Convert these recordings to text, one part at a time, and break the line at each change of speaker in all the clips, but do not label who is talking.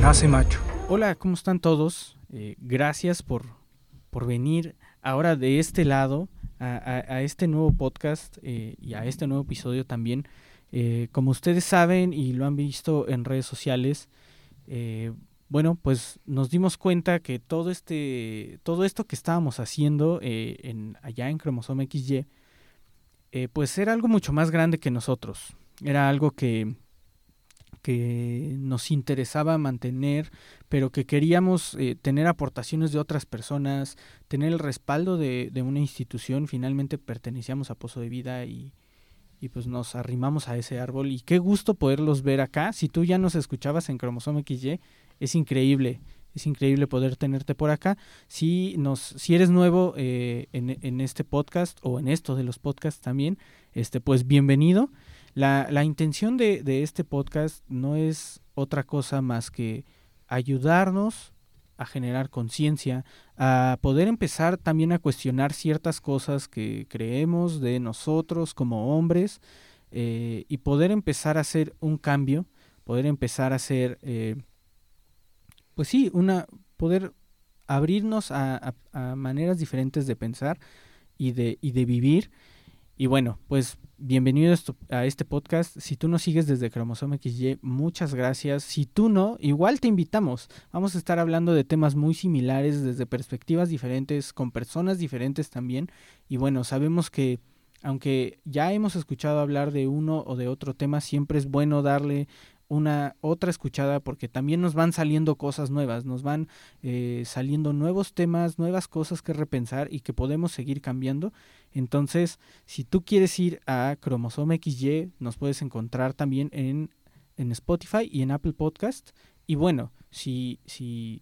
nace macho.
Hola, ¿cómo están todos? Eh, gracias por, por venir ahora de este lado a, este nuevo podcast eh, y a este nuevo episodio también. Eh, como ustedes saben y lo han visto en redes sociales, bueno, pues nos dimos cuenta que todo este, todo esto que estábamos haciendo en, allá en Cromosoma XY, pues era algo mucho más grande que nosotros. Era algo que, que nos interesaba mantener, pero que queríamos eh, tener aportaciones de otras personas, tener el respaldo de, de, una institución. Finalmente pertenecíamos a Pozo de Vida y, y pues nos arrimamos a ese árbol. Y qué gusto poderlos ver acá. Si tú ya nos escuchabas en Cromosoma XY, es increíble. Es increíble poder tenerte por acá. Si, nos, si eres nuevo eh, en, en este podcast o en esto de los podcasts también, este, pues bienvenido. La, la intención de, de, este podcast no es otra cosa más que ayudarnos a generar conciencia, a poder empezar también a cuestionar ciertas cosas que creemos de nosotros como hombres eh, y poder empezar a hacer un cambio, poder empezar a hacer, eh, pues sí, una, poder abrirnos a, a, a, maneras diferentes de pensar y de, y de vivir. Y bueno, pues bienvenido a este podcast. Si tú nos sigues desde Cromosoma XY, muchas gracias. Si tú no, igual te invitamos. Vamos a estar hablando de temas muy similares desde perspectivas diferentes, con personas diferentes también. Y bueno, sabemos que aunque ya hemos escuchado hablar de uno o de otro tema, siempre es bueno darle una otra escuchada porque también nos van saliendo cosas nuevas, nos van eh, saliendo nuevos temas, nuevas cosas que repensar y que podemos seguir cambiando. Entonces, si tú quieres ir a Cromosoma XY, nos puedes encontrar también en, en Spotify y en Apple Podcast. Y bueno, si, si,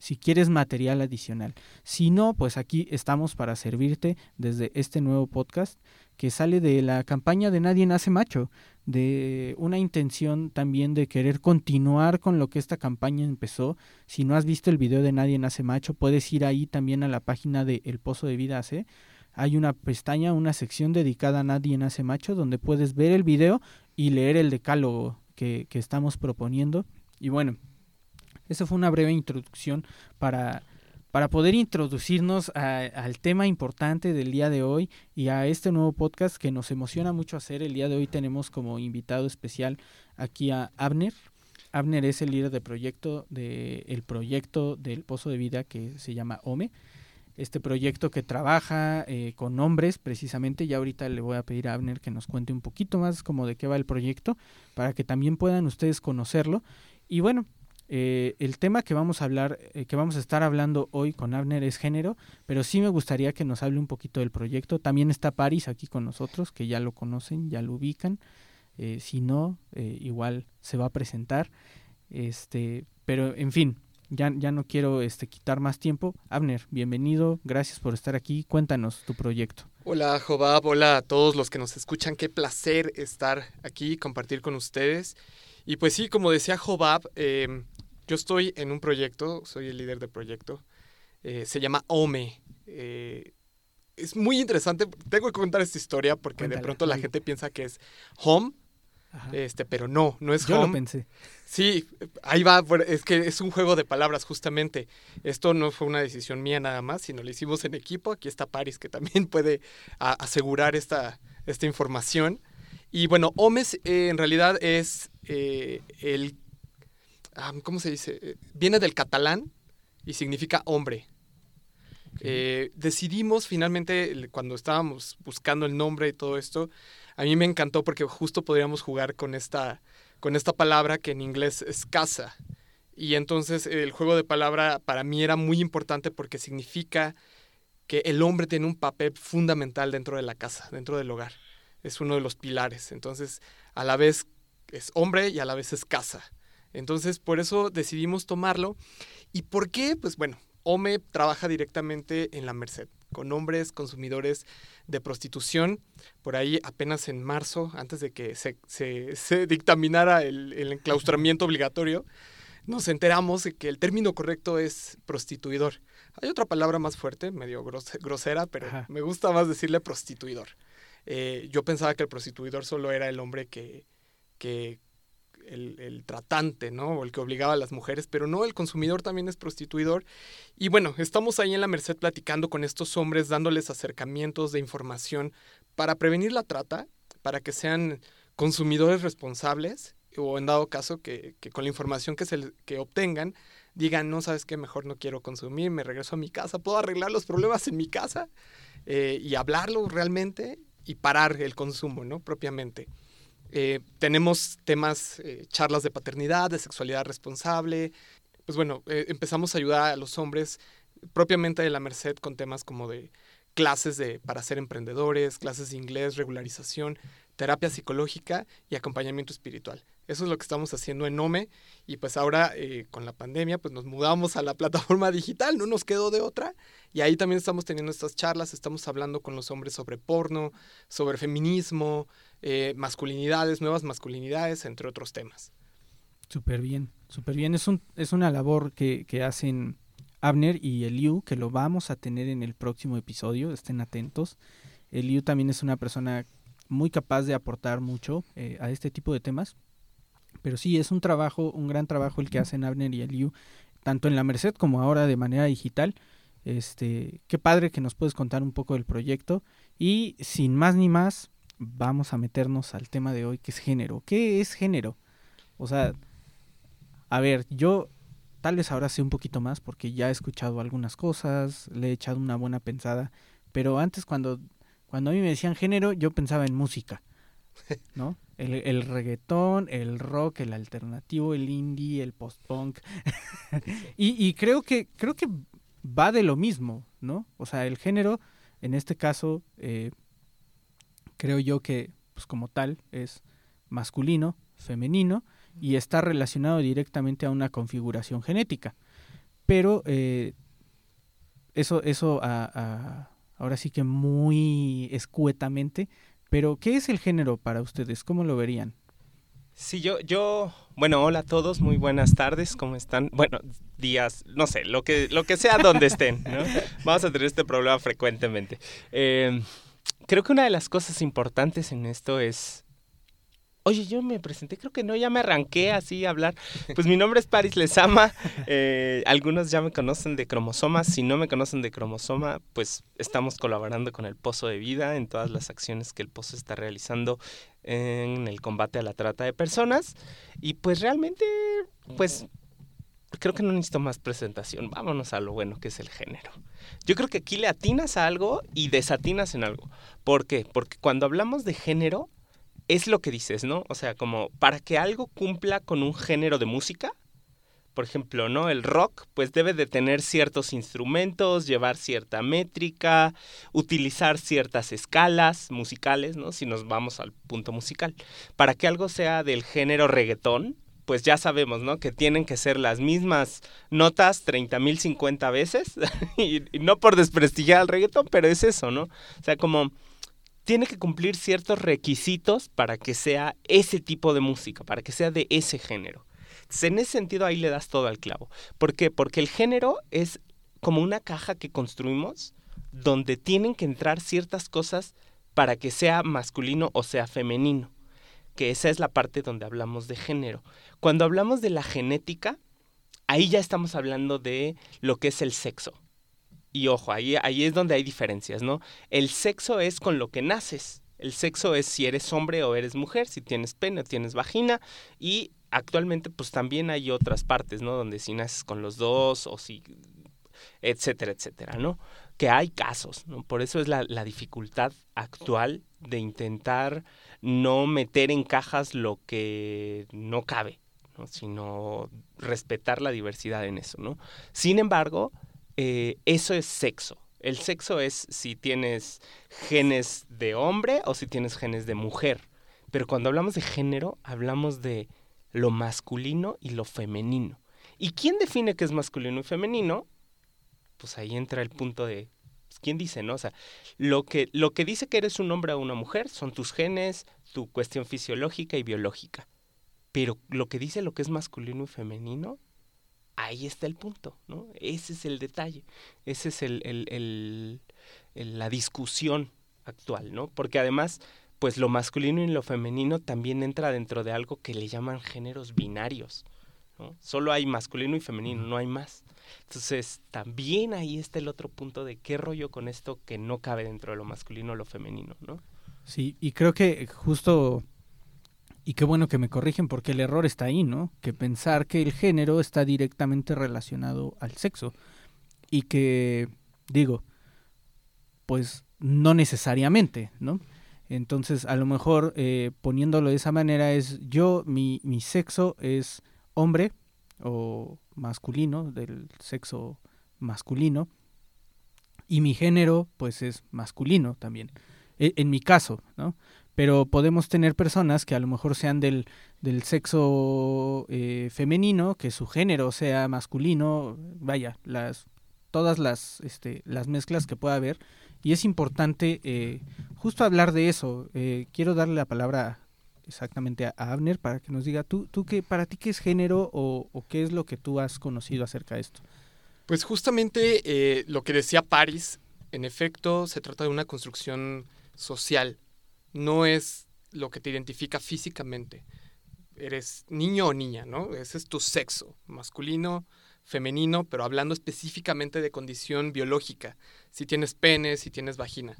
si quieres material adicional. Si no, pues aquí estamos para servirte desde este nuevo podcast que sale de la campaña de Nadie Nace Macho, de una intención también de querer continuar con lo que esta campaña empezó. Si no has visto el video de Nadie Nace Macho, puedes ir ahí también a la página de El Pozo de Vida. Hay una pestaña, una sección dedicada a Nadie Nace Macho, donde puedes ver el video y leer el decálogo que estamos proponiendo. Y bueno, esa fue una breve introducción para para poder introducirnos a, al tema importante del día de hoy y a este nuevo podcast que nos emociona mucho hacer. El día de hoy tenemos como invitado especial aquí a Abner. Abner es el líder de proyecto del el proyecto del Pozo de Vida que se llama OME. Este proyecto que trabaja eh, con hombres precisamente. Ya ahorita le voy a pedir a Abner que nos cuente un poquito más como de qué va el proyecto para que también puedan ustedes conocerlo. Y bueno, eh, el tema que vamos a hablar, eh, que vamos a estar hablando hoy con Abner es género, pero sí me gustaría que nos hable un poquito del proyecto. También está Paris aquí con nosotros, que ya lo conocen, ya lo ubican. Eh, si no, eh, igual se va a presentar. Este, pero en fin, ya, ya no quiero este, quitar más tiempo. Abner, bienvenido, gracias por estar aquí. Cuéntanos tu proyecto.
Hola Jobab, hola a todos los que nos escuchan. Qué placer estar aquí, compartir con ustedes. Y pues sí, como decía Jobab, eh, yo estoy en un proyecto, soy el líder del proyecto, eh, se llama OME. Eh, es muy interesante, tengo que contar esta historia porque Cuéntale, de pronto la sí. gente piensa que es home, Ajá. este, pero no, no es
Yo
home.
lo pensé.
Sí, ahí va, es que es un juego de palabras justamente. Esto no fue una decisión mía nada más, sino lo hicimos en equipo. Aquí está Paris que también puede a, asegurar esta, esta información. Y bueno, OMES eh, en realidad es eh, el ¿cómo se dice? Viene del catalán y significa hombre. Okay. Eh, decidimos finalmente, cuando estábamos buscando el nombre y todo esto, a mí me encantó porque justo podríamos jugar con esta, con esta palabra que en inglés es casa. Y entonces el juego de palabra para mí era muy importante porque significa que el hombre tiene un papel fundamental dentro de la casa, dentro del hogar. Es uno de los pilares. Entonces, a la vez es hombre y a la vez es casa. Entonces, por eso decidimos tomarlo. ¿Y por qué? Pues bueno, OME trabaja directamente en la Merced, con hombres consumidores de prostitución. Por ahí, apenas en marzo, antes de que se, se, se dictaminara el, el, enclaustramiento obligatorio, nos enteramos de que el término correcto es prostituidor. Hay otra palabra más fuerte, medio grosera, pero Ajá. me gusta más decirle prostituidor. Eh, yo pensaba que el prostituidor solo era el hombre que, que el, tratante, ¿no? O el que obligaba a las mujeres, pero no, el consumidor también es prostituidor. Y bueno, estamos ahí en la Merced platicando con estos hombres, dándoles acercamientos de información para prevenir la trata, para que sean consumidores responsables o en dado caso que, con la información que, se, que obtengan digan, no sabes qué, mejor no quiero consumir, me regreso a mi casa, puedo arreglar los problemas en mi casa eh, y hablarlo realmente y parar el consumo, ¿no? Propiamente. Eh, tenemos temas, eh, charlas de paternidad, de sexualidad responsable. Pues bueno, empezamos a ayudar a los hombres propiamente de la Merced con temas como de clases de, para ser emprendedores, clases de inglés, regularización, terapia psicológica y acompañamiento espiritual. Eso es lo que estamos haciendo en Nome y pues ahora eh, con la pandemia pues nos mudamos a la plataforma digital, no nos quedó de otra y ahí también estamos teniendo estas charlas, estamos hablando con los hombres sobre porno, sobre feminismo, eh, masculinidades, nuevas masculinidades, entre otros temas.
Súper bien, súper bien. Es, un, es una labor que, que hacen Abner y Eliu, que lo vamos a tener en el próximo episodio, estén atentos. Eliu también es una persona muy capaz de aportar mucho eh, a este tipo de temas. Pero sí, es un trabajo, un gran trabajo el que hacen Abner y Eliu, tanto en la Merced como ahora de manera digital. Este, qué padre que nos puedes contar un poco del proyecto. Y sin más ni más, vamos a meternos al tema de hoy, que es género. ¿Qué es género? O sea, a ver, yo tal vez ahora sé un poquito más porque ya he escuchado algunas cosas, le he echado una buena pensada, pero antes cuando, cuando a mí me decían género, yo pensaba en música, ¿no? El, el reggaetón, el rock, el alternativo, el indie, el post-punk. y, y creo que, creo que va de lo mismo, ¿no? O sea, el género, en este caso, eh, creo yo que, pues como tal, es masculino, femenino, y está relacionado directamente a una configuración genética. Pero eh, eso, eso ahora sí que muy escuetamente. Pero, ¿qué es el género para ustedes? ¿Cómo lo verían?
Sí, yo, yo, bueno, hola a todos, muy buenas tardes, ¿cómo están? Bueno, días, no sé, lo que, lo que sea donde estén, ¿no? Vamos a tener este problema frecuentemente. Eh, creo que una de las cosas importantes en esto es Oye, yo me presenté, creo que no, ya me arranqué así a hablar. Pues mi nombre es Paris Lezama, eh, algunos ya me conocen de cromosoma, si no me conocen de cromosoma, pues estamos colaborando con el Pozo de Vida en todas las acciones que el Pozo está realizando en el combate a la trata de personas. Y pues realmente, pues creo que no necesito más presentación, vámonos a lo bueno que es el género. Yo creo que aquí le atinas a algo y desatinas en algo. ¿Por qué? Porque cuando hablamos de género, es lo que dices, ¿no? O sea, como para que algo cumpla con un género de música, por ejemplo, ¿no? El rock, pues debe de tener ciertos instrumentos, llevar cierta métrica, utilizar ciertas escalas musicales, ¿no? Si nos vamos al punto musical. Para que algo sea del género reggaetón, pues ya sabemos, ¿no? Que tienen que ser las mismas notas 30.050 veces. y, no por desprestigiar al reggaetón, pero es eso, ¿no? O sea, como tiene que cumplir ciertos requisitos para que sea ese tipo de música, para que sea de ese género. en ese sentido ahí le das todo al clavo. ¿Por qué? Porque el género es como una caja que construimos donde tienen que entrar ciertas cosas para que sea masculino o sea femenino. Que esa es la parte donde hablamos de género. Cuando hablamos de la genética, ahí ya estamos hablando de lo que es el sexo. Y ojo, ahí, ahí es donde hay diferencias, ¿no? El sexo es con lo que naces. El sexo es si eres hombre o eres mujer, si tienes pene o tienes vagina. Y actualmente pues también hay otras partes, ¿no? Donde si naces con los dos o si etcétera, etcétera, ¿no? Que hay casos, ¿no? Por eso es la, la dificultad actual de intentar no meter en cajas lo que no cabe, ¿no? Sino respetar la diversidad en eso. Sin embargo, eh, eso es sexo. El sexo es si tienes genes de hombre o si tienes genes de mujer. Pero cuando hablamos de género, hablamos de lo masculino y lo femenino. ¿Y quién define qué es masculino y femenino? Pues ahí entra el punto de pues, quién dice, ¿no? O sea, lo que, lo que dice que eres un hombre o una mujer son tus genes, tu cuestión fisiológica y biológica. Pero lo que dice lo que es masculino y femenino ahí está el punto, ¿no? Ese es el detalle, ese es el, el, el, la discusión actual, ¿no? Porque además, pues lo masculino y lo femenino también entra dentro de algo que le llaman géneros binarios. ¿no? Solo hay masculino y femenino, no hay más. Entonces, también ahí está el otro punto de qué rollo con esto que no cabe dentro de lo masculino o lo femenino, ¿no?
Sí, y creo que justo, y qué bueno que me corrigen porque el error está ahí, ¿no? Que pensar que el género está directamente relacionado al sexo. Y que, digo, pues no necesariamente, ¿no? Entonces, a lo mejor eh, poniéndolo de esa manera es yo, mi, mi sexo es hombre o masculino, del sexo masculino, y mi género pues es masculino también, e, en, mi caso, ¿no? Pero podemos tener personas que a lo mejor sean del, del sexo eh, femenino, que su género sea masculino, vaya, las todas las, este, las mezclas que pueda haber, y es importante eh, justo hablar de eso. Eh, quiero darle la palabra exactamente a, Abner para que nos diga, ¿tú, tú qué, para ti qué es género o, qué es lo que tú has conocido acerca de esto?
Pues justamente eh, lo que decía Paris, en efecto, se trata de una construcción social, no es lo que te identifica físicamente. Eres niño o niña, ¿no? Ese es tu sexo, masculino, femenino, pero hablando específicamente de condición biológica, si tienes pene, si tienes vagina.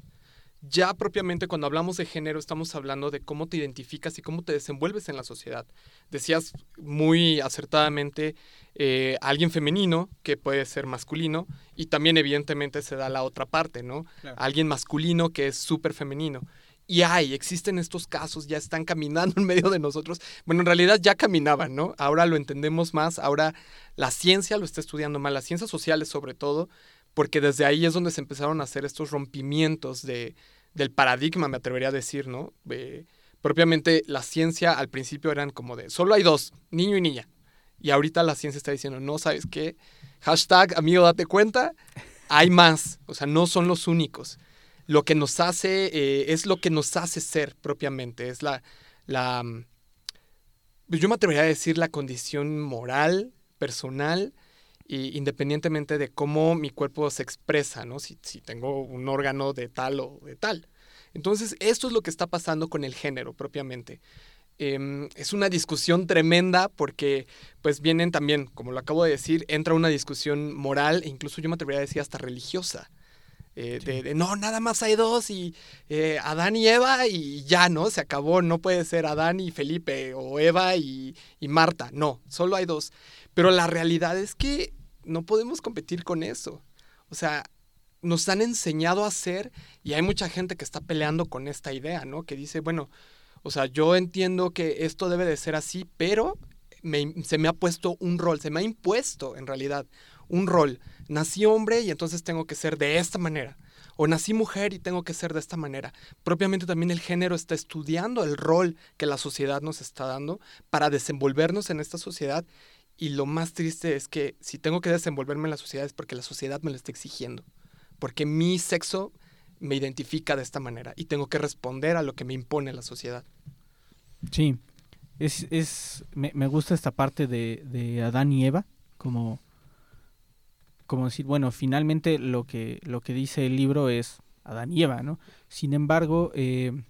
Ya propiamente cuando hablamos de género estamos hablando de cómo te identificas y cómo te desenvuelves en la sociedad. Decías muy acertadamente eh, alguien femenino que puede ser masculino y también evidentemente se da la otra parte, ¿no? Alguien masculino que es súper femenino. Y hay, existen estos casos, ya están caminando en medio de nosotros. Bueno, en realidad ya caminaban, ¿no? Ahora lo entendemos más, ahora la ciencia lo está estudiando más, las ciencias sociales sobre todo, porque desde ahí es donde se empezaron a hacer estos rompimientos de, del paradigma, me atrevería a decir, ¿no? propiamente la ciencia al principio eran como de, solo hay dos, niño y niña. Y ahorita la ciencia está diciendo, no, ¿sabes qué? Hashtag, amigo, date cuenta, hay más, o sea, no son los únicos lo que nos hace, eh, es lo que nos hace ser propiamente, es la, la, mm, yo me atrevería a decir la condición moral, personal, y independientemente de cómo mi cuerpo se expresa, ¿no? Si, si tengo un órgano de tal o de tal. Entonces, esto es lo que está pasando con el género propiamente. Em, es una discusión tremenda porque pues vienen también, como lo acabo de decir, entra una discusión moral e incluso yo me atrevería a decir hasta religiosa. Eh, de, no, nada más hay dos y eh, Adán y Eva y ya, ¿no? Se acabó, no puede ser Adán y Felipe o Eva y, y Marta, no, solo hay dos. Pero la realidad es que no podemos competir con eso. O sea, nos han enseñado a hacer y hay mucha gente que está peleando con esta idea, ¿no? Que dice, bueno, o sea, yo entiendo que esto debe de ser así, pero se me ha puesto un rol, se me ha impuesto en realidad un rol. Nací hombre y entonces tengo que ser de esta manera. O nací mujer y tengo que ser de esta manera. Propiamente también el género está estudiando el rol que la sociedad nos está dando para desenvolvernos en esta sociedad. Y lo más triste es que si tengo que desenvolverme en la sociedad es porque la sociedad me lo está exigiendo. Porque mi sexo me identifica de esta manera y tengo que responder a lo que me impone la sociedad.
Sí, es, es me, me gusta esta parte de, de Adán y Eva, como como decir, bueno, finalmente lo que, lo que dice el libro es Adán y Eva, ¿no? Sin embargo, eh,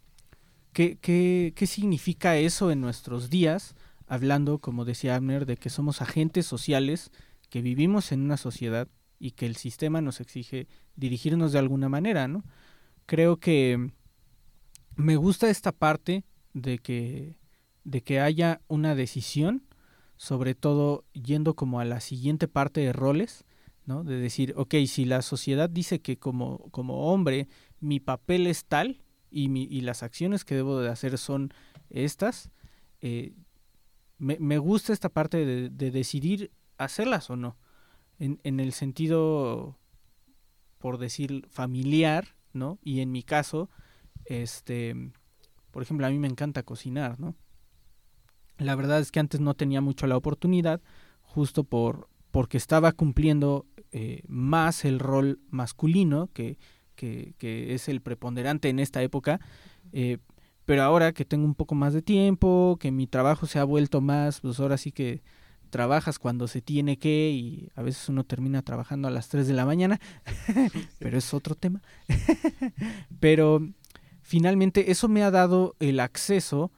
¿qué, qué, qué significa eso en nuestros días? Hablando, como decía Abner, de que somos agentes sociales, que vivimos en una sociedad y que el sistema nos exige dirigirnos de alguna manera, ¿no? Creo que me gusta esta parte de que, de que haya una decisión, sobre todo yendo como a la siguiente parte de roles, ¿no? De decir, ok, si la sociedad dice que como, como hombre mi papel es tal y, mi, y las acciones que debo de hacer son estas, eh, me, me, gusta esta parte de, de, decidir hacerlas o no. En, en el sentido, por decir, familiar, ¿no? Y en mi caso, este, por ejemplo, a mí me encanta cocinar, ¿no? La verdad es que antes no tenía mucho la oportunidad, justo por porque estaba cumpliendo eh, más el rol masculino, que, que, que, es el preponderante en esta época, eh, pero ahora que tengo un poco más de tiempo, que mi trabajo se ha vuelto más, pues ahora sí que trabajas cuando se tiene que y a veces uno termina trabajando a las 3 de la mañana, pero es otro tema. pero finalmente eso me ha dado el acceso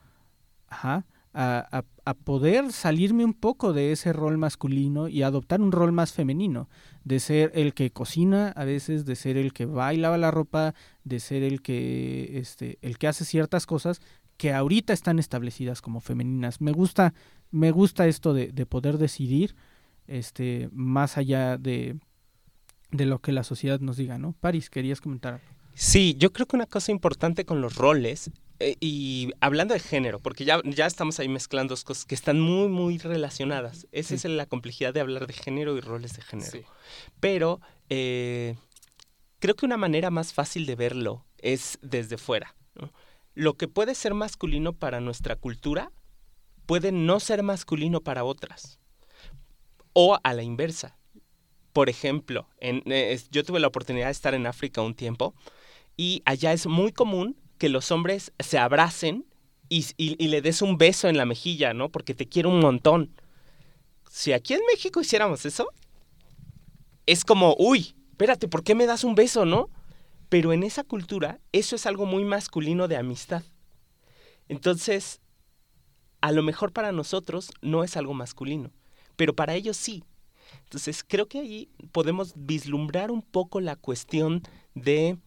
a, a, poder salirme un poco de ese rol masculino y adoptar un rol más femenino, de ser el que cocina a veces, de ser el que va y lava la ropa, de ser el que, este, el que hace ciertas cosas que ahorita están establecidas como femeninas. Me gusta, me gusta esto de, de poder decidir este, más allá de, de lo que la sociedad nos diga, ¿no? Paris, querías comentar
Sí, yo creo que una cosa importante con los roles, y hablando de género, porque ya, ya estamos ahí mezclando dos cosas que están muy, muy relacionadas. Esa es la complejidad de hablar de género y roles de género. Pero eh, creo que una manera más fácil de verlo es desde fuera. Lo que puede ser masculino para nuestra cultura puede no ser masculino para otras. O a la inversa. Por ejemplo, en, eh, yo tuve la oportunidad de estar en África un tiempo y allá es muy común que los hombres se abracen y, le des un beso en la mejilla, ¿no? Porque te quiero un montón. Si aquí en México hiciéramos eso, es como, uy, espérate, ¿por qué me das un beso, no? Pero en esa cultura, eso es algo muy masculino de amistad. Entonces, a lo mejor para nosotros no es algo masculino, pero para ellos sí. Entonces, creo que ahí podemos vislumbrar un poco la cuestión de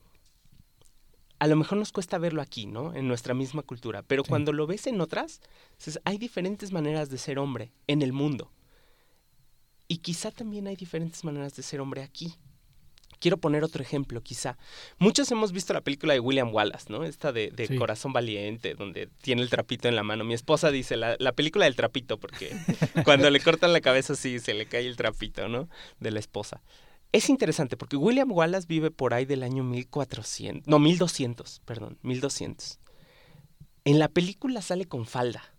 a lo mejor nos cuesta verlo aquí, ¿no? En nuestra misma cultura, pero cuando lo ves en otras, hay diferentes maneras de ser hombre en el mundo. Y quizá también hay diferentes maneras de ser hombre aquí. Quiero poner otro ejemplo, quizá. Muchos hemos visto la película de William Wallace, ¿no? Esta de, Corazón Valiente, donde tiene el trapito en la mano. Mi esposa dice la, la película del trapito, porque cuando le cortan la cabeza sí se le cae el trapito, ¿no? De la esposa. Es interesante porque William Wallace vive por ahí del año 1400, no, 1200, perdón, 1200. En la película sale con falda,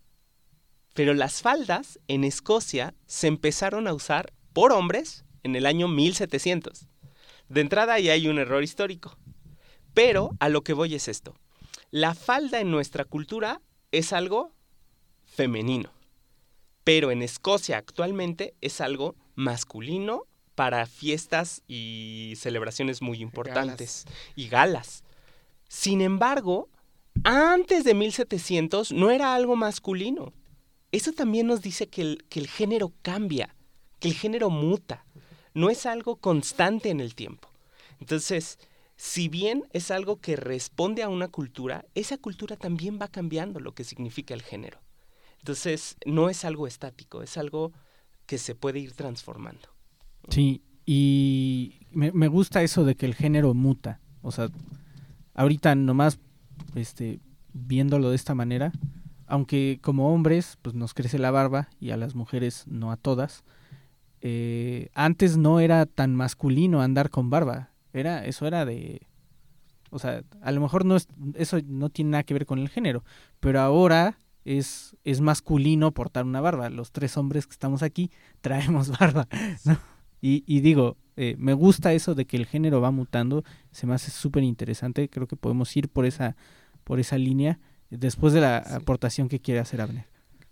pero las faldas en Escocia se empezaron a usar por hombres en el año 1700. De entrada ahí hay un error histórico, pero a lo que voy es esto. La falda en nuestra cultura es algo femenino, pero en Escocia actualmente es algo masculino para fiestas y celebraciones muy importantes y galas. Sin embargo, antes de 1700 no era algo masculino. Eso también nos dice que el, que el género cambia, que el género muta, no es algo constante en el tiempo. Entonces, si bien es algo que responde a una cultura, esa cultura también va cambiando lo que significa el género. Entonces, no es algo estático, es algo que se puede ir transformando.
Sí, y me, gusta eso de que el género muta. O sea, ahorita nomás este, viéndolo de esta manera, aunque como hombres pues nos crece la barba y a las mujeres no a todas, eh, antes no era tan masculino andar con barba. Era, eso era de... O sea, a lo mejor no es, eso no tiene nada que ver con el género, pero ahora es, es masculino portar una barba. Los tres hombres que estamos aquí traemos barba, ¿no? Y, digo, eh, me gusta eso de que el género va mutando, se me hace súper interesante, creo que podemos ir por esa, por esa línea después de la aportación que quiere hacer Abner.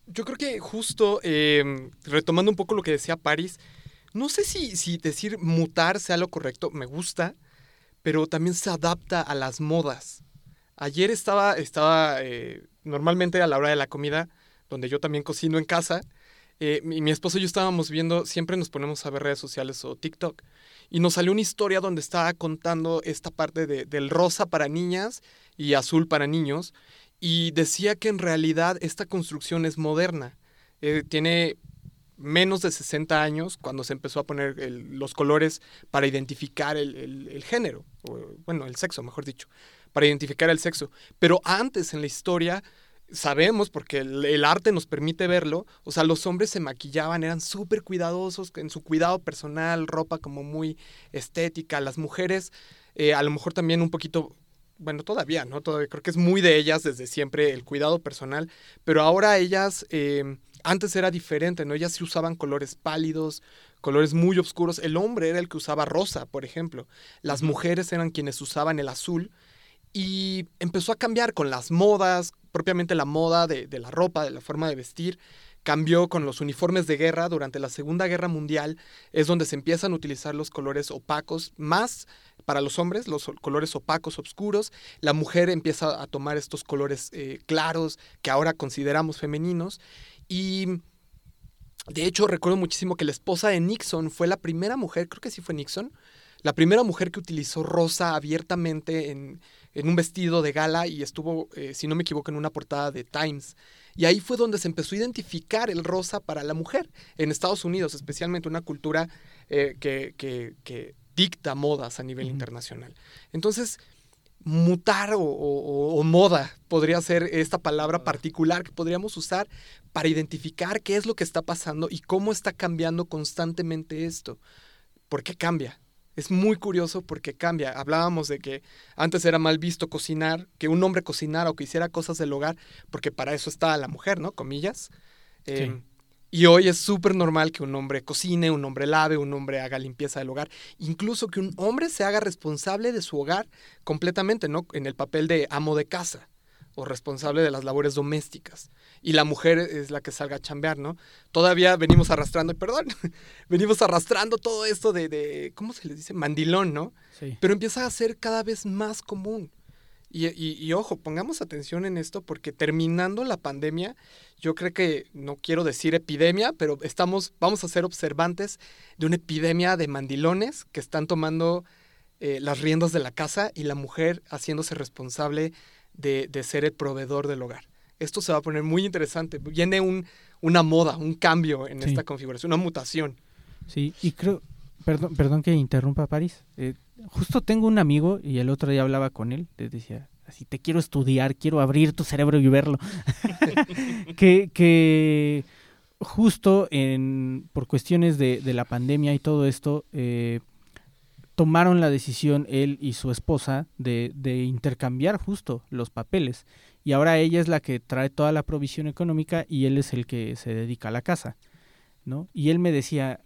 Yo creo que justo em, retomando un poco lo que decía Paris, no sé si, si decir mutar sea lo correcto, me gusta, pero también se adapta a las modas. Ayer estaba, estaba eh, normalmente a la hora de la comida, donde yo también cocino en casa, eh, mi, mi, esposo y yo estábamos viendo, siempre nos ponemos a ver redes sociales o TikTok, y nos salió una historia donde estaba contando esta parte de, del rosa para niñas y azul para niños, y decía que en realidad esta construcción es moderna. Eh, tiene menos de 60 años cuando se empezó a poner los colores para identificar el, el, el género, o, bueno, el sexo, mejor dicho, para identificar el sexo. Pero antes en la historia sabemos, porque el, arte nos permite verlo, o sea, los hombres se maquillaban, eran súper cuidadosos en su cuidado personal, ropa como muy estética, las mujeres eh, a lo mejor también un poquito, bueno, todavía, ¿no? Todavía creo que es muy de ellas desde siempre el cuidado personal, pero ahora ellas, eh, antes era diferente, ¿no? Ellas sí usaban colores pálidos, colores muy oscuros, el hombre era el que usaba rosa, por ejemplo, las mujeres eran quienes usaban el azul, y empezó a cambiar con las modas, propiamente la moda de, la ropa, de la forma de vestir. Cambió con los uniformes de guerra durante la Segunda Guerra Mundial, es donde se empiezan a utilizar los colores opacos, más para los hombres, los colores opacos, oscuros. La mujer empieza a tomar estos colores eh, claros que ahora consideramos femeninos. Y de hecho, recuerdo muchísimo que la esposa de Nixon fue la primera mujer, creo que sí fue Nixon, la primera mujer que utilizó rosa abiertamente en, en un vestido de gala y estuvo, eh, si no me equivoco, en una portada de Times. Y ahí fue donde se empezó a identificar el rosa para la mujer en Estados Unidos, especialmente una cultura eh, que, que, dicta modas a nivel internacional. Entonces, mutar o, moda podría ser esta palabra particular que podríamos usar para identificar qué es lo que está pasando y cómo está cambiando constantemente esto. ¿Por qué cambia? Es muy curioso porque cambia. Hablábamos de que antes era mal visto cocinar, que un hombre cocinara o que hiciera cosas del hogar, porque para eso está la mujer, ¿no? Comillas. Em, y hoy es súper normal que un hombre cocine, un hombre lave, un hombre haga limpieza del hogar, incluso que un hombre se haga responsable de su hogar completamente, ¿no? En el papel de amo de casa o responsable de las labores domésticas. Y la mujer es la que salga a chambear, ¿no? Todavía venimos arrastrando, perdón, venimos arrastrando todo esto de, de, ¿cómo se les dice? Mandilón, ¿no? Sí. Pero empieza a ser cada vez más común. Y, y, ojo, pongamos atención en esto porque terminando la pandemia, yo creo que, no quiero decir epidemia, pero estamos, vamos a ser observantes de una epidemia de mandilones que están tomando eh, las riendas de la casa y la mujer haciéndose responsable de, ser el proveedor del hogar. Esto se va a poner muy interesante. Viene un, una moda, un cambio en esta configuración, una mutación.
Sí, y creo, perdón, perdón que interrumpa París. Eh, justo tengo un amigo y el otro día hablaba con él, le decía, así te quiero estudiar, quiero abrir tu cerebro y verlo. que, que justo en, por cuestiones de, de la pandemia y todo esto, eh, tomaron la decisión él y su esposa de, de, intercambiar justo los papeles. Y ahora ella es la que trae toda la provisión económica y él es el que se dedica a la casa. ¿no? Y él me decía,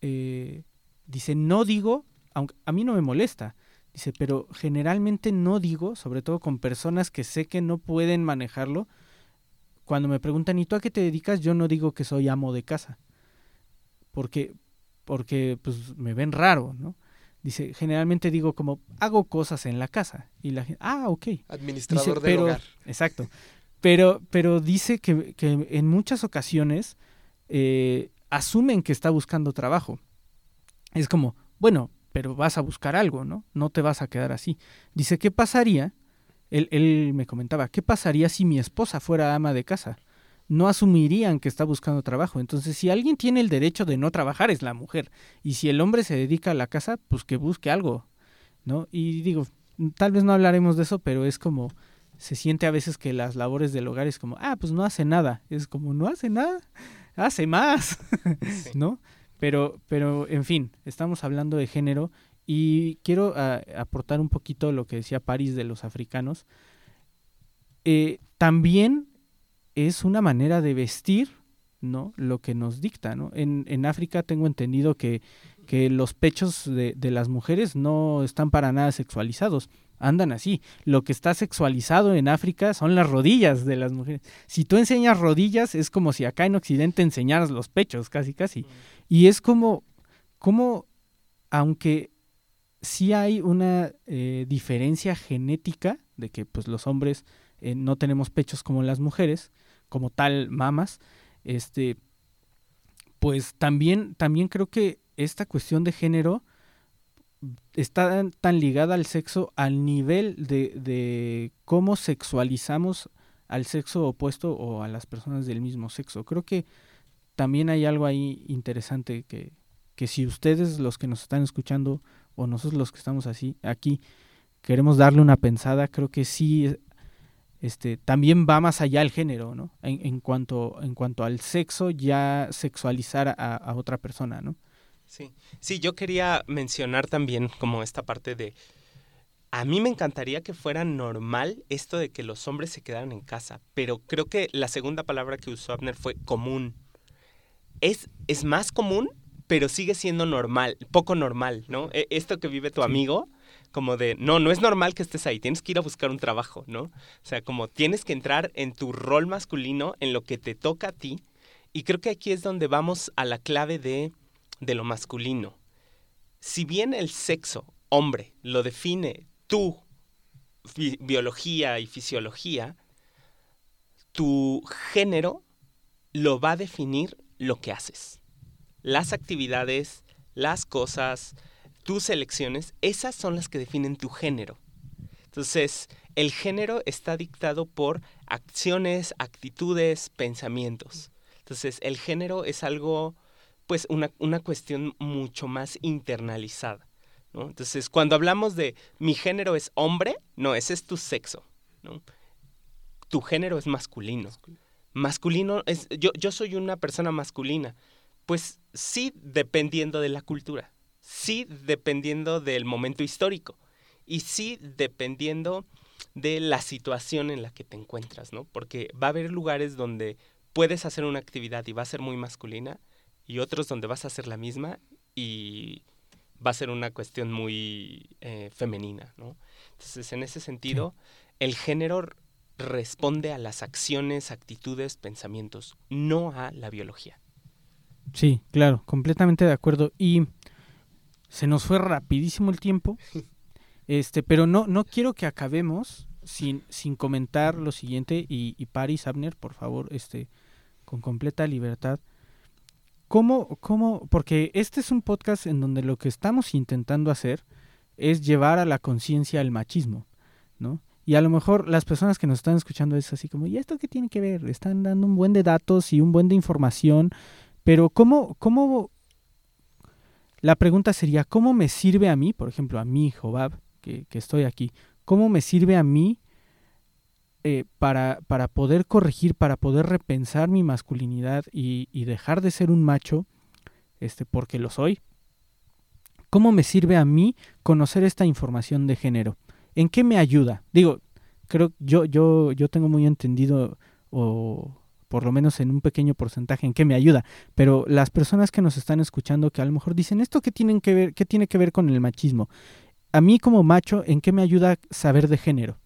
eh, dice, no digo, aunque a mí no me molesta, dice, pero generalmente no digo, sobre todo con personas que sé que no pueden manejarlo, cuando me preguntan, ¿y tú a qué te dedicas? Yo no digo que soy amo de casa, porque, porque pues me ven raro, ¿no? Dice, generalmente digo como, hago cosas en la casa. Y la gente, ah, ok.
Administrador del hogar.
Exacto. Pero, pero dice que, que en muchas ocasiones eh, asumen que está buscando trabajo. Es como, bueno, pero vas a buscar algo, ¿no? No te vas a quedar así. Dice, ¿qué pasaría? Él, él me comentaba, ¿qué pasaría si mi esposa fuera ama de casa? No asumirían que está buscando trabajo. Entonces, si alguien tiene el derecho de no trabajar es la mujer. Y si el hombre se dedica a la casa, pues que busque algo, ¿no? Y digo, tal vez no hablaremos de eso, pero es como se siente a veces que las labores del hogar es como, ah, pues no hace nada. Es como, no hace nada, hace más, ¿no? Pero, pero, en fin, estamos hablando de género y quiero ah, aportar un poquito lo que decía París de los africanos. Eh, también es una manera de vestir, ¿no? Lo que nos dicta, ¿no? En, en África tengo entendido que, que los pechos de, de, las mujeres no están para nada sexualizados, andan así. Lo que está sexualizado en África son las rodillas de las mujeres. Si tú enseñas rodillas, es como si acá en Occidente enseñaras los pechos, casi, casi. Y es como, como aunque sí hay una eh, diferencia genética de que pues los hombres eh, no tenemos pechos como las mujeres, como tal mamas, este, pues también, también creo que esta cuestión de género está tan ligada al sexo al nivel de, de cómo sexualizamos al sexo opuesto o a las personas del mismo sexo. Creo que también hay algo ahí interesante que, que si ustedes los que nos están escuchando o nosotros los que estamos así aquí queremos darle una pensada, creo que sí este, también va más allá el género, ¿no? En, en, cuanto, en cuanto al sexo, ya sexualizar a, a, otra persona, ¿no?
Sí, sí, yo quería mencionar también como esta parte de, a mí me encantaría que fuera normal esto de que los hombres se quedaran en casa, pero creo que la segunda palabra que usó Abner fue común. Es, es más común, pero sigue siendo normal, poco normal, ¿no? E, esto que vive tu amigo como de, no, no es normal que estés ahí, tienes que ir a buscar un trabajo, ¿no? O sea, como tienes que entrar en tu rol masculino, en lo que te toca a ti. Y creo que aquí es donde vamos a la clave de, de lo masculino. Si bien el sexo hombre, lo define tu biología y fisiología, tu género lo va a definir lo que haces. Las actividades, las cosas, tus elecciones, esas son las que definen tu género. Entonces, el género está dictado por acciones, actitudes, pensamientos. Entonces, el género es algo, pues, una, una cuestión mucho más internalizada. Entonces, cuando hablamos de mi género es hombre, no, ese es tu sexo. Tu género es masculino. Masculino es, yo, yo soy una persona masculina. Pues sí, dependiendo de la cultura. Sí, dependiendo del momento histórico. Y sí, dependiendo de la situación en la que te encuentras, ¿no? Porque va a haber lugares donde puedes hacer una actividad y va a ser muy masculina y otros donde vas a hacer la misma y va a ser una cuestión muy eh, femenina, ¿no? Entonces, en ese sentido, el género responde a las acciones, actitudes, pensamientos, no a la biología.
Sí, claro, completamente de acuerdo. Y se nos fue rapidísimo el tiempo. Este, pero no, no quiero que acabemos sin, sin comentar lo siguiente. Y, y Paris Abner, por favor, este, con completa libertad. ¿Cómo, ¿Cómo? Porque este es un podcast en donde lo que estamos intentando hacer es llevar a la conciencia el machismo, ¿no? Y a lo mejor las personas que nos están escuchando es así como, ¿y esto qué tiene que ver? Están dando un buen de datos y un buen de información, pero ¿cómo, cómo? La pregunta sería, ¿cómo me sirve a mí, por ejemplo, a mí, Jobab, que, que estoy aquí, cómo me sirve a mí eh, para, para, poder corregir, para poder repensar mi masculinidad y, y, dejar de ser un macho, este, porque lo soy? ¿Cómo me sirve a mí conocer esta información de género? ¿En qué me ayuda? Digo, creo yo yo yo tengo muy entendido o por lo menos en un pequeño porcentaje en qué me ayuda, pero las personas que nos están escuchando que a lo mejor dicen, ¿esto qué tienen que ver qué tiene que ver con el machismo? A mí como macho, ¿en qué me ayuda saber de género?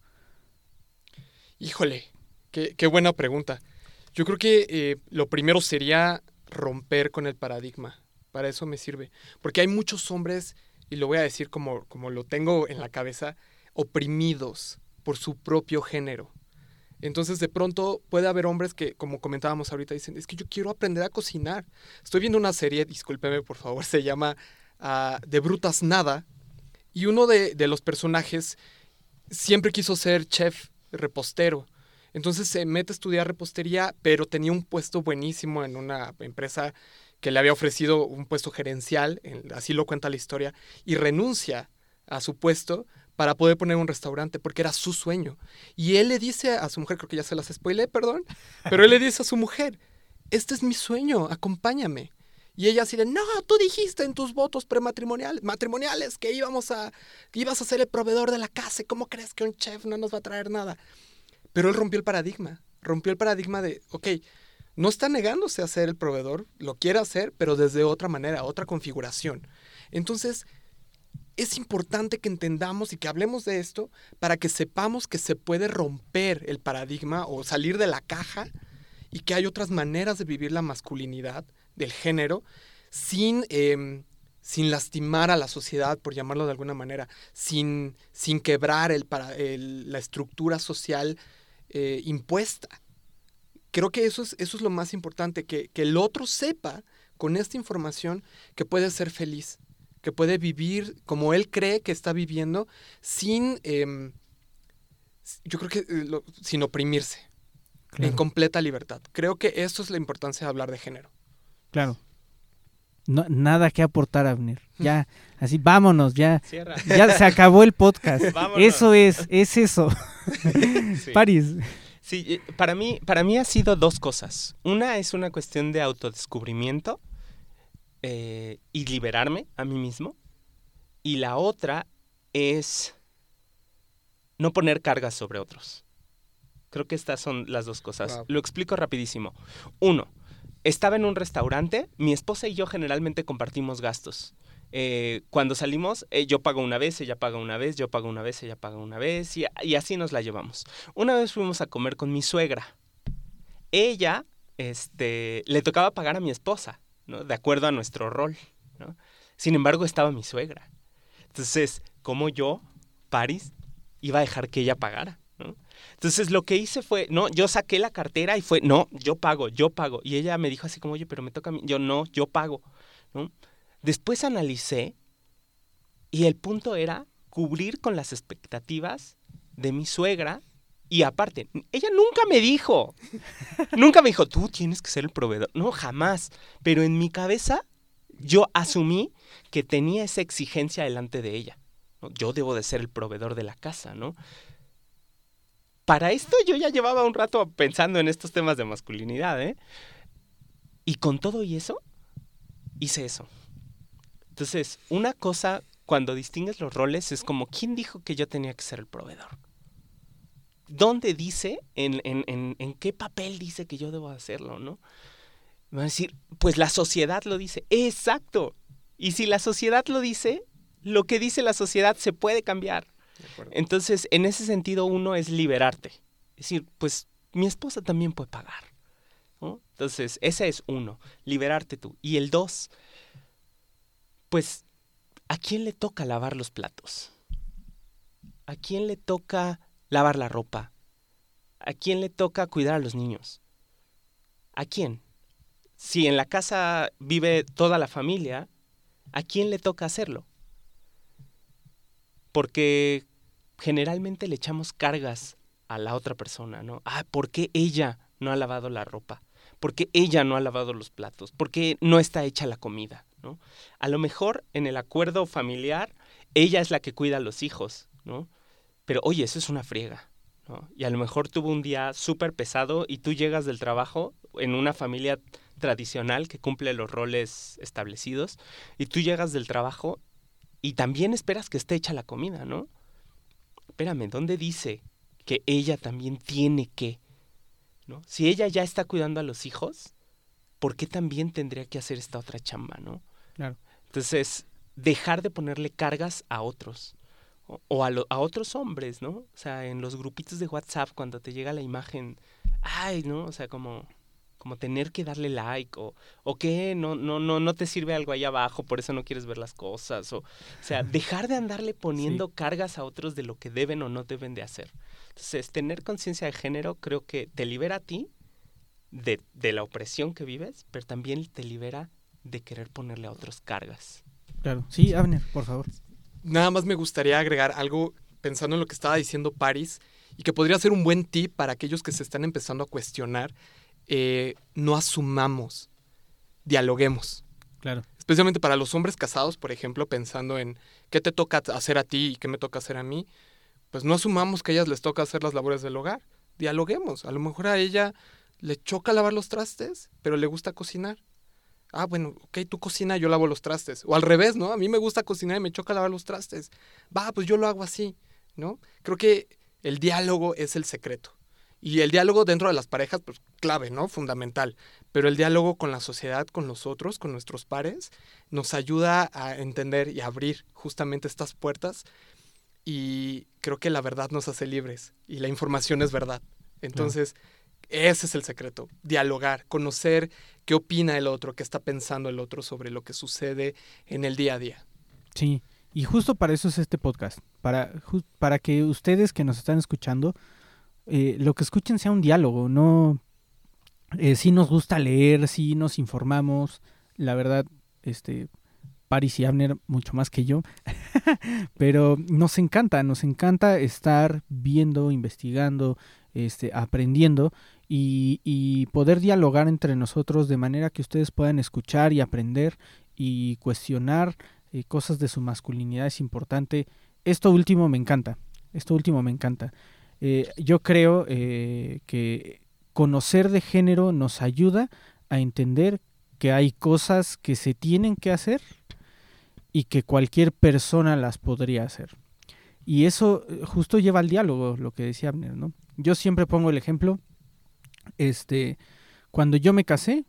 Híjole, qué, qué buena pregunta. Yo creo que eh, lo primero sería romper con el paradigma. Para eso me sirve. Porque hay muchos hombres, y lo voy a decir como, como lo tengo en la cabeza, oprimidos por su propio género. Entonces de pronto puede haber hombres que, como comentábamos ahorita, dicen, es que yo quiero aprender a cocinar. Estoy viendo una serie, discúlpeme por favor, se llama uh, De Brutas Nada, y uno de, los personajes siempre quiso ser chef repostero. Entonces se mete a estudiar repostería, pero tenía un puesto buenísimo en una empresa que le había ofrecido un puesto gerencial, así lo cuenta la historia, y renuncia a su puesto para poder poner un restaurante, porque era su sueño. Y él le dice a su mujer, creo que ya se las spoilé, perdón, pero él le dice a su mujer, este es mi sueño, acompáñame. Y ella así de, no, tú dijiste en tus votos prematrimoniales, matrimoniales, que íbamos a, que ibas a ser el proveedor de la casa, ¿cómo crees que un chef no nos va a traer nada? Pero él rompió el paradigma, rompió el paradigma de, ok, no está negándose a ser el proveedor, lo quiere hacer, pero desde otra manera, otra configuración. Entonces, es importante que entendamos y que hablemos de esto para que sepamos que se puede romper el paradigma o salir de la caja y que hay otras maneras de vivir la masculinidad del género sin, eh, sin lastimar a la sociedad, por llamarlo de alguna manera, sin, sin quebrar la estructura social eh, impuesta. Creo que eso es, eso es lo más importante, que, que el otro sepa con esta información que puede ser feliz, que puede vivir como él cree que está viviendo sin, eh, yo creo que eh, lo, sin oprimirse, claro. en completa libertad. Creo que eso es la importancia de hablar de género.
Claro. No, nada que aportar, Abner. Ya, así, vámonos, ya. Cierra. Ya se acabó el podcast. Vámonos. Eso es, es eso. sí. Paris.
Sí, para mí, para mí ha sido dos cosas. Una es una cuestión de autodescubrimiento eh, y liberarme a mí mismo. Y la otra es no poner cargas sobre otros. Creo que estas son las dos cosas. Wow. Lo explico rapidísimo. Uno, estaba en un restaurante, mi esposa y yo generalmente compartimos gastos. Eh, cuando salimos, eh, yo pago una vez, ella paga una vez, yo pago una vez, ella paga una vez, y, y así nos la llevamos. Una vez fuimos a comer con mi suegra. Ella, este, le tocaba pagar a mi esposa. ¿No? De acuerdo a nuestro rol, ¿no? Sin embargo, estaba mi suegra. Entonces, cómo yo, Paris, iba a dejar que ella pagara. Entonces lo que hice fue, no, yo saqué la cartera y fue, no, yo pago, yo pago. Y ella me dijo así como, oye, pero me toca a mí. Yo, no, yo pago. ¿no? Después analicé y el punto era cubrir con las expectativas de mi suegra. Y aparte, ella nunca me dijo, nunca me dijo, tú tienes que ser el proveedor. No, jamás. Pero en mi cabeza yo asumí que tenía esa exigencia delante de ella. Yo debo de ser el proveedor de la casa, ¿no? Para esto yo ya llevaba un rato pensando en estos temas de masculinidad, ¿eh? Y con todo y eso, hice eso. Entonces, una cosa cuando distingues los roles es como, ¿quién dijo que yo tenía que ser el proveedor? ¿Dónde dice, en, en, en, en qué papel dice que yo debo hacerlo, no? Me van a decir, pues la sociedad lo dice. Exacto. Y si la sociedad lo dice, lo que dice la sociedad se puede cambiar. Entonces, en ese sentido, uno es liberarte. Es decir, pues mi esposa también puede pagar. ¿no? Entonces, ese es uno, liberarte tú. Y el dos, pues, ¿a quién le toca lavar los platos? ¿A quién le toca lavar la ropa? ¿A quién le toca cuidar a los niños? ¿A quién? Si en la casa vive toda la familia, ¿a quién le toca hacerlo? Porque generalmente le echamos cargas a la otra persona, ¿no? Ah, ¿por qué ella no ha lavado la ropa? ¿Por qué ella no ha lavado los platos? ¿Por qué no está hecha la comida? ¿no? A lo mejor en el acuerdo familiar ella es la que cuida a los hijos, ¿no? Pero oye, eso es una friega, ¿no? Y a lo mejor tuvo un día súper pesado y tú llegas del trabajo en una familia tradicional que cumple los roles establecidos y tú llegas del trabajo y también esperas que esté hecha la comida, ¿no? Espérame, ¿dónde dice que ella también tiene que? ¿no? Si ella ya está cuidando a los hijos, ¿por qué también tendría que hacer esta otra chamba, no?
Claro.
Entonces, dejar de ponerle cargas a otros o, o a, lo, a, otros hombres, ¿no? O sea, en los grupitos de WhatsApp cuando te llega la imagen, ay, ¿no? O sea, como como tener que darle like o, o que no, no, no, no te sirve algo ahí abajo, por eso no quieres ver las cosas. O, o sea, dejar de andarle poniendo sí. cargas a otros de lo que deben o no deben de hacer. Entonces, tener conciencia de género creo que te libera a ti de, de la opresión que vives, pero también te libera de querer ponerle a otros cargas.
Claro. Sí, Abner, por favor.
Nada más me gustaría agregar algo pensando en lo que estaba diciendo Paris y que podría ser un buen tip para aquellos que se están empezando a cuestionar eh, no asumamos, dialoguemos.
Claro.
Especialmente para los hombres casados, por ejemplo, pensando en qué te toca hacer a ti y qué me toca hacer a mí, pues no asumamos que a ellas les toca hacer las labores del hogar. Dialoguemos. A lo mejor a ella le choca lavar los trastes, pero le gusta cocinar. Ah, bueno, ok, tú cocina, yo lavo los trastes. O al revés, ¿no? A mí me gusta cocinar y me choca lavar los trastes. Va, pues yo lo hago así, ¿no? Creo que el diálogo es el secreto. Y el diálogo dentro de las parejas, pues clave, ¿no? Fundamental. Pero el diálogo con la sociedad, con los otros, con nuestros pares, nos ayuda a entender y abrir justamente estas puertas. Y creo que la verdad nos hace libres. Y la información es verdad. Entonces. Ese es el secreto. Dialogar, conocer qué opina el otro, qué está pensando el otro sobre lo que sucede en el día a día.
Sí, y justo para eso es este podcast. Para, para que ustedes que nos están escuchando eh, lo que escuchen sea un diálogo, no... Eh, sí nos gusta leer, sí nos informamos, la verdad, este, Paris y Abner mucho más que yo, pero nos encanta, nos encanta estar viendo, investigando, este, aprendiendo y, poder dialogar entre nosotros de manera que ustedes puedan escuchar y aprender y cuestionar eh, cosas de su masculinidad es importante. Esto último me encanta, esto último me encanta. Eh, yo creo eh, que conocer de género nos ayuda a entender que hay cosas que se tienen que hacer y que cualquier persona las podría hacer. Y eso justo lleva al diálogo, lo que decía Abner, ¿no? Yo siempre pongo el ejemplo, este, cuando yo me casé,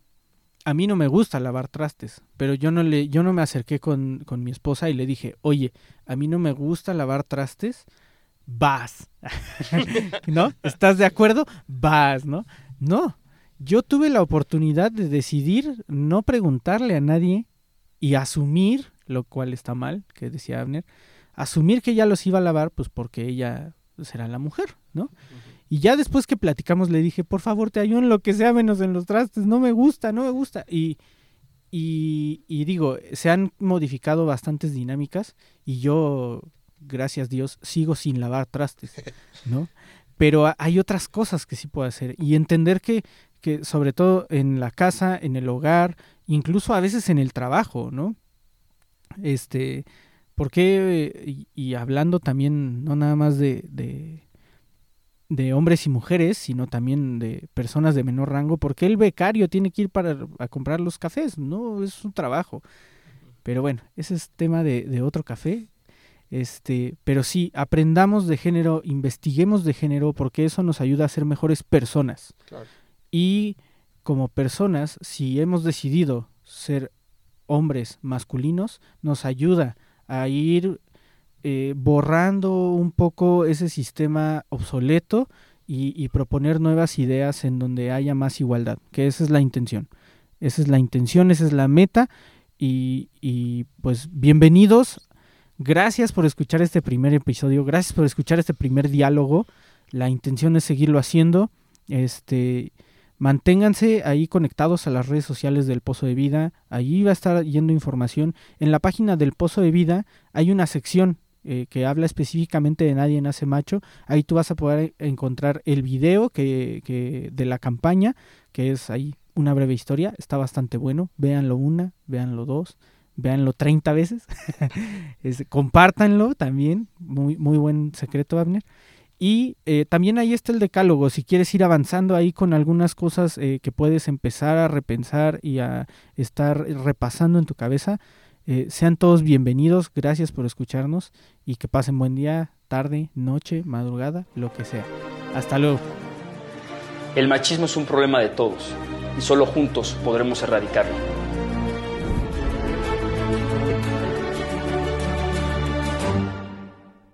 a mí no me gusta lavar trastes, pero yo no le, yo no me acerqué con, con mi esposa y le dije, oye, a mí no me gusta lavar trastes, vas. ¿No? ¿Estás de acuerdo? Vas, ¿no? No. Yo tuve la oportunidad de decidir no preguntarle a nadie y asumir, lo cual está mal, que decía Abner, asumir que ella los iba a lavar, pues porque ella será la mujer, ¿no? Y ya después que platicamos le dije, por favor, te ayudo en lo que sea menos en los trastes, no me gusta, no me gusta. Y, y, digo, se han modificado bastantes dinámicas y yo, gracias a Dios, sigo sin lavar trastes, ¿no? Pero hay otras cosas que sí puedo hacer y entender que, que sobre todo en la casa, en el hogar, incluso a veces en el trabajo, ¿no? Este, porque, y, hablando también, no nada más de, de, hombres y mujeres, sino también de personas de menor rango, porque el becario tiene que ir para a comprar los cafés, no es su trabajo. Pero bueno, ese es tema de, de otro café. Este, pero sí, aprendamos de género, investiguemos de género, porque eso nos ayuda a ser mejores personas. Y como personas, si hemos decidido ser hombres masculinos, nos ayuda a ir eh, borrando un poco ese sistema obsoleto y, proponer nuevas ideas en donde haya más igualdad, que esa es la intención. Esa es la intención, esa es la meta. Y, y pues bienvenidos. Gracias por escuchar este primer episodio. Gracias por escuchar este primer diálogo. La intención es seguirlo haciendo. Este Manténganse ahí conectados a las redes sociales del Pozo de Vida. Allí va a estar yendo información. En la página del Pozo de Vida hay una sección eh, que habla específicamente de Nadie Nace Macho. Ahí tú vas a poder encontrar el video que, de la campaña, que es ahí una breve historia. Está bastante bueno. Véanlo una, véanlo dos, véanlo 30 veces. compártanlo también. Muy, muy buen secreto, Abner. Y eh, también ahí está el decálogo, si quieres ir avanzando ahí con algunas cosas eh, que puedes empezar a repensar y a estar repasando en tu cabeza, eh, sean todos bienvenidos, gracias por escucharnos y que pasen buen día, tarde, noche, madrugada, lo que sea. Hasta luego.
El machismo es un problema de todos y solo juntos podremos erradicarlo.